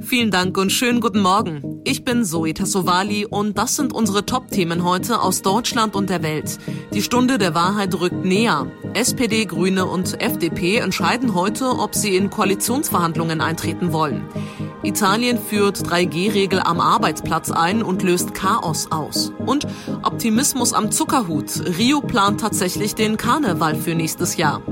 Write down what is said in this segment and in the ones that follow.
Vielen Dank und schönen guten Morgen. Ich bin Zoe Tassovali und das sind unsere Top-Themen heute aus Deutschland und der Welt. Die Stunde der Wahrheit rückt näher. SPD, Grüne und FDP entscheiden heute, ob sie in Koalitionsverhandlungen eintreten wollen. Italien führt 3G-Regel am Arbeitsplatz ein und löst Chaos aus. Und Optimismus am Zuckerhut. Rio plant tatsächlich den Karneval für nächstes Jahr.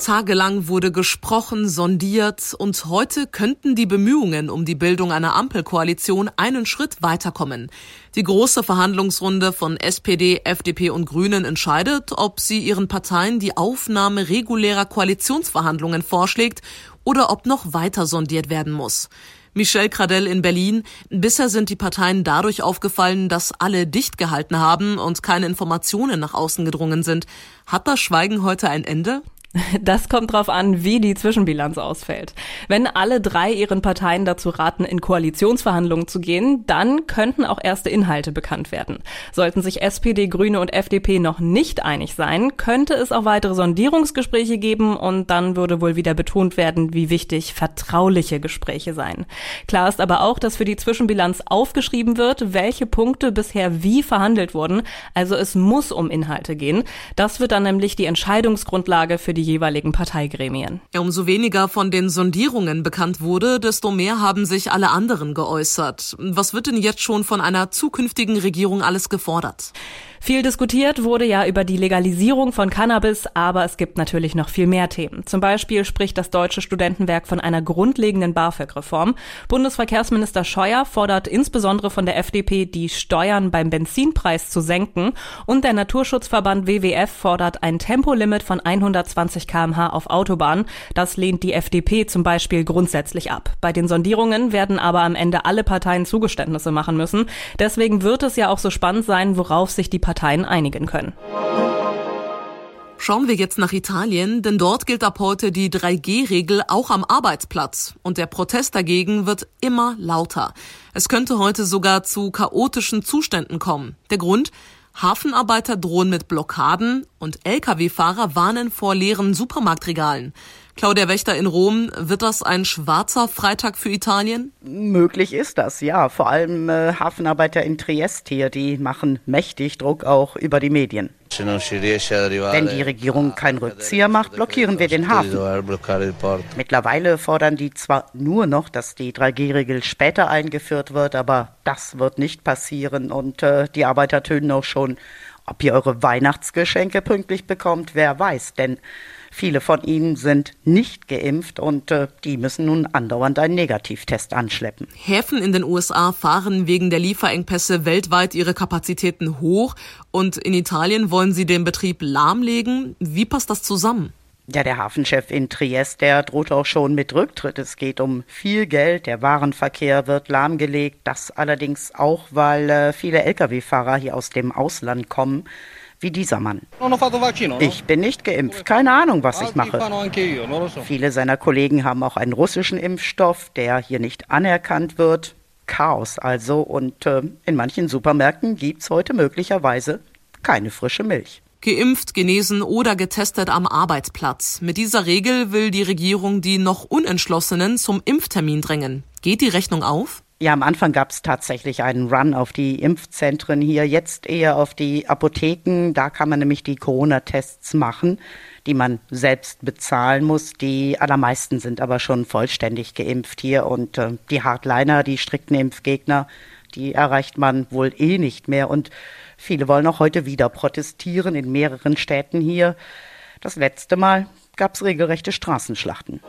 Tagelang wurde gesprochen, sondiert und heute könnten die Bemühungen um die Bildung einer Ampelkoalition einen Schritt weiterkommen. Die große Verhandlungsrunde von SPD, FDP und Grünen entscheidet, ob sie ihren Parteien die Aufnahme regulärer Koalitionsverhandlungen vorschlägt oder ob noch weiter sondiert werden muss. Michel Cradell in Berlin. Bisher sind die Parteien dadurch aufgefallen, dass alle dicht gehalten haben und keine Informationen nach außen gedrungen sind. Hat das Schweigen heute ein Ende? Das kommt drauf an, wie die Zwischenbilanz ausfällt. Wenn alle drei ihren Parteien dazu raten, in Koalitionsverhandlungen zu gehen, dann könnten auch erste Inhalte bekannt werden. Sollten sich SPD, Grüne und FDP noch nicht einig sein, könnte es auch weitere Sondierungsgespräche geben und dann würde wohl wieder betont werden, wie wichtig vertrauliche Gespräche seien. Klar ist aber auch, dass für die Zwischenbilanz aufgeschrieben wird, welche Punkte bisher wie verhandelt wurden. Also es muss um Inhalte gehen. Das wird dann nämlich die Entscheidungsgrundlage für die die jeweiligen Parteigremien. Umso weniger von den Sondierungen bekannt wurde, desto mehr haben sich alle anderen geäußert. Was wird denn jetzt schon von einer zukünftigen Regierung alles gefordert? Viel diskutiert wurde ja über die Legalisierung von Cannabis, aber es gibt natürlich noch viel mehr Themen. Zum Beispiel spricht das Deutsche Studentenwerk von einer grundlegenden BAföG-Reform. Bundesverkehrsminister Scheuer fordert insbesondere von der FDP, die Steuern beim Benzinpreis zu senken und der Naturschutzverband WWF fordert ein Tempolimit von 120 kmh auf Autobahnen. Das lehnt die FDP zum Beispiel grundsätzlich ab. Bei den Sondierungen werden aber am Ende alle Parteien Zugeständnisse machen müssen. Deswegen wird es ja auch so spannend sein, worauf sich die Parteien einigen können. Schauen wir jetzt nach Italien, denn dort gilt ab heute die 3G-Regel auch am Arbeitsplatz und der Protest dagegen wird immer lauter. Es könnte heute sogar zu chaotischen Zuständen kommen. Der Grund? Hafenarbeiter drohen mit Blockaden und Lkw-Fahrer warnen vor leeren Supermarktregalen. Claudia Wächter in Rom, wird das ein schwarzer Freitag für Italien? Möglich ist das, ja. Vor allem äh, Hafenarbeiter in Triest hier, die machen mächtig Druck auch über die Medien. Wenn die Regierung keinen Rückzieher macht, blockieren wir den Hafen. Mittlerweile fordern die zwar nur noch, dass die 3G-Regel später eingeführt wird, aber das wird nicht passieren und äh, die Arbeiter tönen auch schon, ob ihr eure Weihnachtsgeschenke pünktlich bekommt, wer weiß, denn Viele von ihnen sind nicht geimpft und äh, die müssen nun andauernd einen Negativtest anschleppen. Häfen in den USA fahren wegen der Lieferengpässe weltweit ihre Kapazitäten hoch und in Italien wollen sie den Betrieb lahmlegen. Wie passt das zusammen? Ja, der Hafenchef in Triest, der droht auch schon mit Rücktritt. Es geht um viel Geld, der Warenverkehr wird lahmgelegt. Das allerdings auch, weil äh, viele Lkw-Fahrer hier aus dem Ausland kommen wie dieser Mann. Ich bin nicht geimpft, keine Ahnung, was ich mache. Viele seiner Kollegen haben auch einen russischen Impfstoff, der hier nicht anerkannt wird. Chaos also und äh, in manchen Supermärkten gibt es heute möglicherweise keine frische Milch. Geimpft, genesen oder getestet am Arbeitsplatz. Mit dieser Regel will die Regierung die noch Unentschlossenen zum Impftermin drängen. Geht die Rechnung auf? Ja, am Anfang gab es tatsächlich einen Run auf die Impfzentren hier, jetzt eher auf die Apotheken. Da kann man nämlich die Corona-Tests machen, die man selbst bezahlen muss. Die allermeisten sind aber schon vollständig geimpft hier und äh, die Hardliner, die strikten Impfgegner, die erreicht man wohl eh nicht mehr. Und viele wollen auch heute wieder protestieren in mehreren Städten hier. Das letzte Mal gab es regelrechte Straßenschlachten.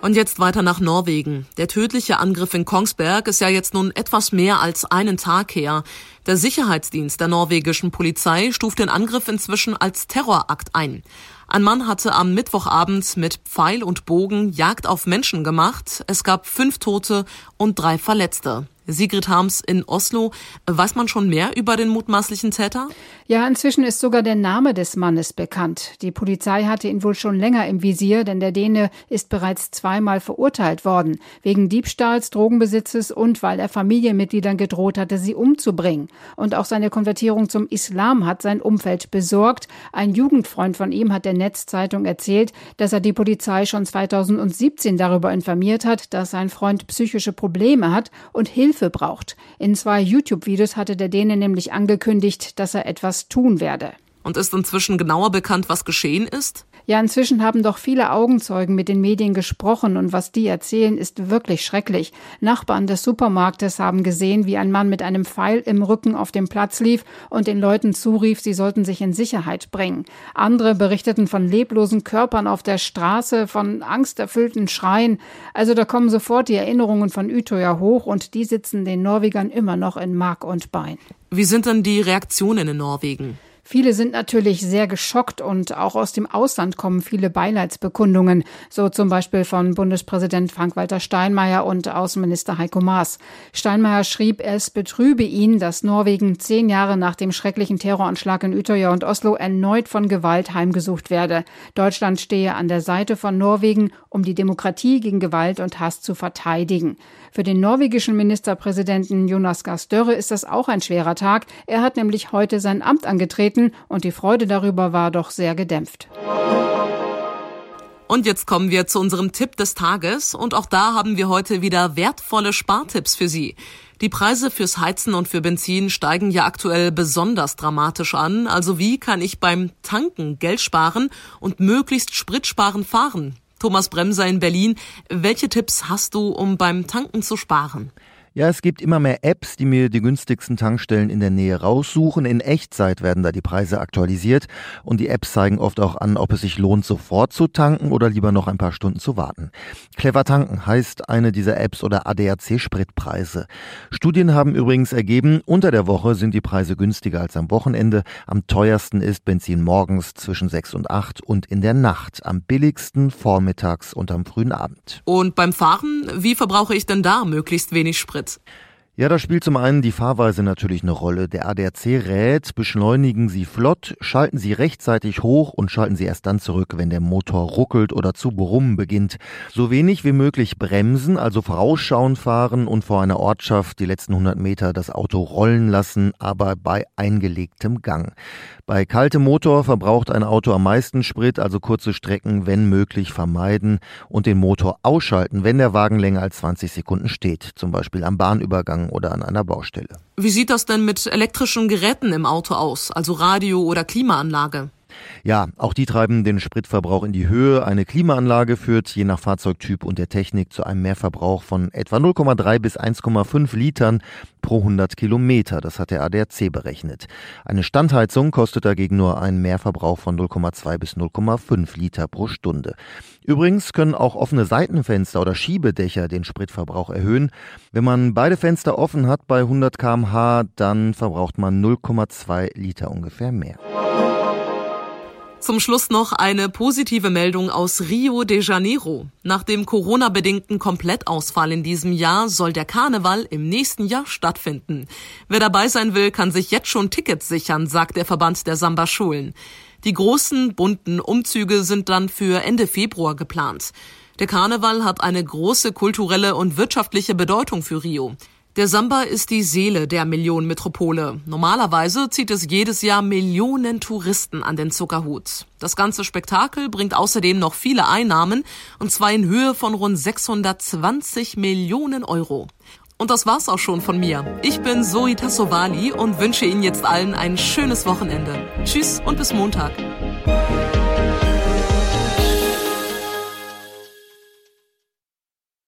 Und jetzt weiter nach Norwegen. Der tödliche Angriff in Kongsberg ist ja jetzt nun etwas mehr als einen Tag her. Der Sicherheitsdienst der norwegischen Polizei stuft den Angriff inzwischen als Terrorakt ein. Ein Mann hatte am Mittwochabend mit Pfeil und Bogen Jagd auf Menschen gemacht. Es gab fünf Tote und drei Verletzte. Sigrid Harms in Oslo. Weiß man schon mehr über den mutmaßlichen Täter? Ja, inzwischen ist sogar der Name des Mannes bekannt. Die Polizei hatte ihn wohl schon länger im Visier, denn der Däne ist bereits zweimal verurteilt worden. Wegen Diebstahls, Drogenbesitzes und weil er Familienmitgliedern gedroht hatte, sie umzubringen. Und auch seine Konvertierung zum Islam hat sein Umfeld besorgt. Ein Jugendfreund von ihm hat der Netzzeitung erzählt, dass er die Polizei schon 2017 darüber informiert hat, dass sein Freund psychische Probleme hat und Hilfe Hilfe braucht. In zwei YouTube-Videos hatte der Däne nämlich angekündigt, dass er etwas tun werde. Und ist inzwischen genauer bekannt, was geschehen ist? Ja, inzwischen haben doch viele Augenzeugen mit den Medien gesprochen und was die erzählen, ist wirklich schrecklich. Nachbarn des Supermarktes haben gesehen, wie ein Mann mit einem Pfeil im Rücken auf dem Platz lief und den Leuten zurief, sie sollten sich in Sicherheit bringen. Andere berichteten von leblosen Körpern auf der Straße, von angsterfüllten Schreien. Also da kommen sofort die Erinnerungen von Utøya hoch und die sitzen den Norwegern immer noch in Mark und Bein. Wie sind denn die Reaktionen in Norwegen? Viele sind natürlich sehr geschockt und auch aus dem Ausland kommen viele Beileidsbekundungen, so zum Beispiel von Bundespräsident Frank-Walter Steinmeier und Außenminister Heiko Maas. Steinmeier schrieb, es betrübe ihn, dass Norwegen zehn Jahre nach dem schrecklichen Terroranschlag in Utøya und Oslo erneut von Gewalt heimgesucht werde. Deutschland stehe an der Seite von Norwegen, um die Demokratie gegen Gewalt und Hass zu verteidigen. Für den norwegischen Ministerpräsidenten Jonas Gahr Støre ist das auch ein schwerer Tag. Er hat nämlich heute sein Amt angetreten und die Freude darüber war doch sehr gedämpft. Und jetzt kommen wir zu unserem Tipp des Tages und auch da haben wir heute wieder wertvolle Spartipps für Sie. Die Preise fürs Heizen und für Benzin steigen ja aktuell besonders dramatisch an. Also wie kann ich beim Tanken Geld sparen und möglichst spritsparend fahren? Thomas Bremser in Berlin. Welche Tipps hast du, um beim Tanken zu sparen? Ja, es gibt immer mehr Apps, die mir die günstigsten Tankstellen in der Nähe raussuchen. In Echtzeit werden da die Preise aktualisiert und die Apps zeigen oft auch an, ob es sich lohnt, sofort zu tanken oder lieber noch ein paar Stunden zu warten. Clever tanken heißt eine dieser Apps oder ADAC Spritpreise. Studien haben übrigens ergeben, unter der Woche sind die Preise günstiger als am Wochenende. Am teuersten ist Benzin morgens zwischen 6 und 8 und in der Nacht. Am billigsten vormittags und am frühen Abend. Und beim Fahren, wie verbrauche ich denn da möglichst wenig Sprit? Yeah. Ja, da spielt zum einen die Fahrweise natürlich eine Rolle. Der ADAC rät, beschleunigen Sie flott, schalten Sie rechtzeitig hoch und schalten Sie erst dann zurück, wenn der Motor ruckelt oder zu brummen beginnt. So wenig wie möglich bremsen, also vorausschauen fahren und vor einer Ortschaft die letzten 100 Meter das Auto rollen lassen, aber bei eingelegtem Gang. Bei kaltem Motor verbraucht ein Auto am meisten Sprit, also kurze Strecken, wenn möglich, vermeiden und den Motor ausschalten, wenn der Wagen länger als 20 Sekunden steht, zum Beispiel am Bahnübergang oder an einer Baustelle. Wie sieht das denn mit elektrischen Geräten im Auto aus, also Radio oder Klimaanlage? Ja, auch die treiben den Spritverbrauch in die Höhe. Eine Klimaanlage führt je nach Fahrzeugtyp und der Technik zu einem Mehrverbrauch von etwa 0,3 bis 1,5 Litern pro 100 Kilometer. Das hat der ADAC berechnet. Eine Standheizung kostet dagegen nur einen Mehrverbrauch von 0,2 bis 0,5 Liter pro Stunde. Übrigens können auch offene Seitenfenster oder Schiebedächer den Spritverbrauch erhöhen. Wenn man beide Fenster offen hat bei 100 kmh, dann verbraucht man 0,2 Liter ungefähr mehr. Zum Schluss noch eine positive Meldung aus Rio de Janeiro. Nach dem Corona-bedingten Komplettausfall in diesem Jahr soll der Karneval im nächsten Jahr stattfinden. Wer dabei sein will, kann sich jetzt schon Tickets sichern, sagt der Verband der Samba-Schulen. Die großen, bunten Umzüge sind dann für Ende Februar geplant. Der Karneval hat eine große kulturelle und wirtschaftliche Bedeutung für Rio. Der Samba ist die Seele der Millionenmetropole. Normalerweise zieht es jedes Jahr Millionen Touristen an den Zuckerhut. Das ganze Spektakel bringt außerdem noch viele Einnahmen, und zwar in Höhe von rund 620 Millionen Euro. Und das war's auch schon von mir. Ich bin Zoe Tassovali und wünsche Ihnen jetzt allen ein schönes Wochenende. Tschüss und bis Montag.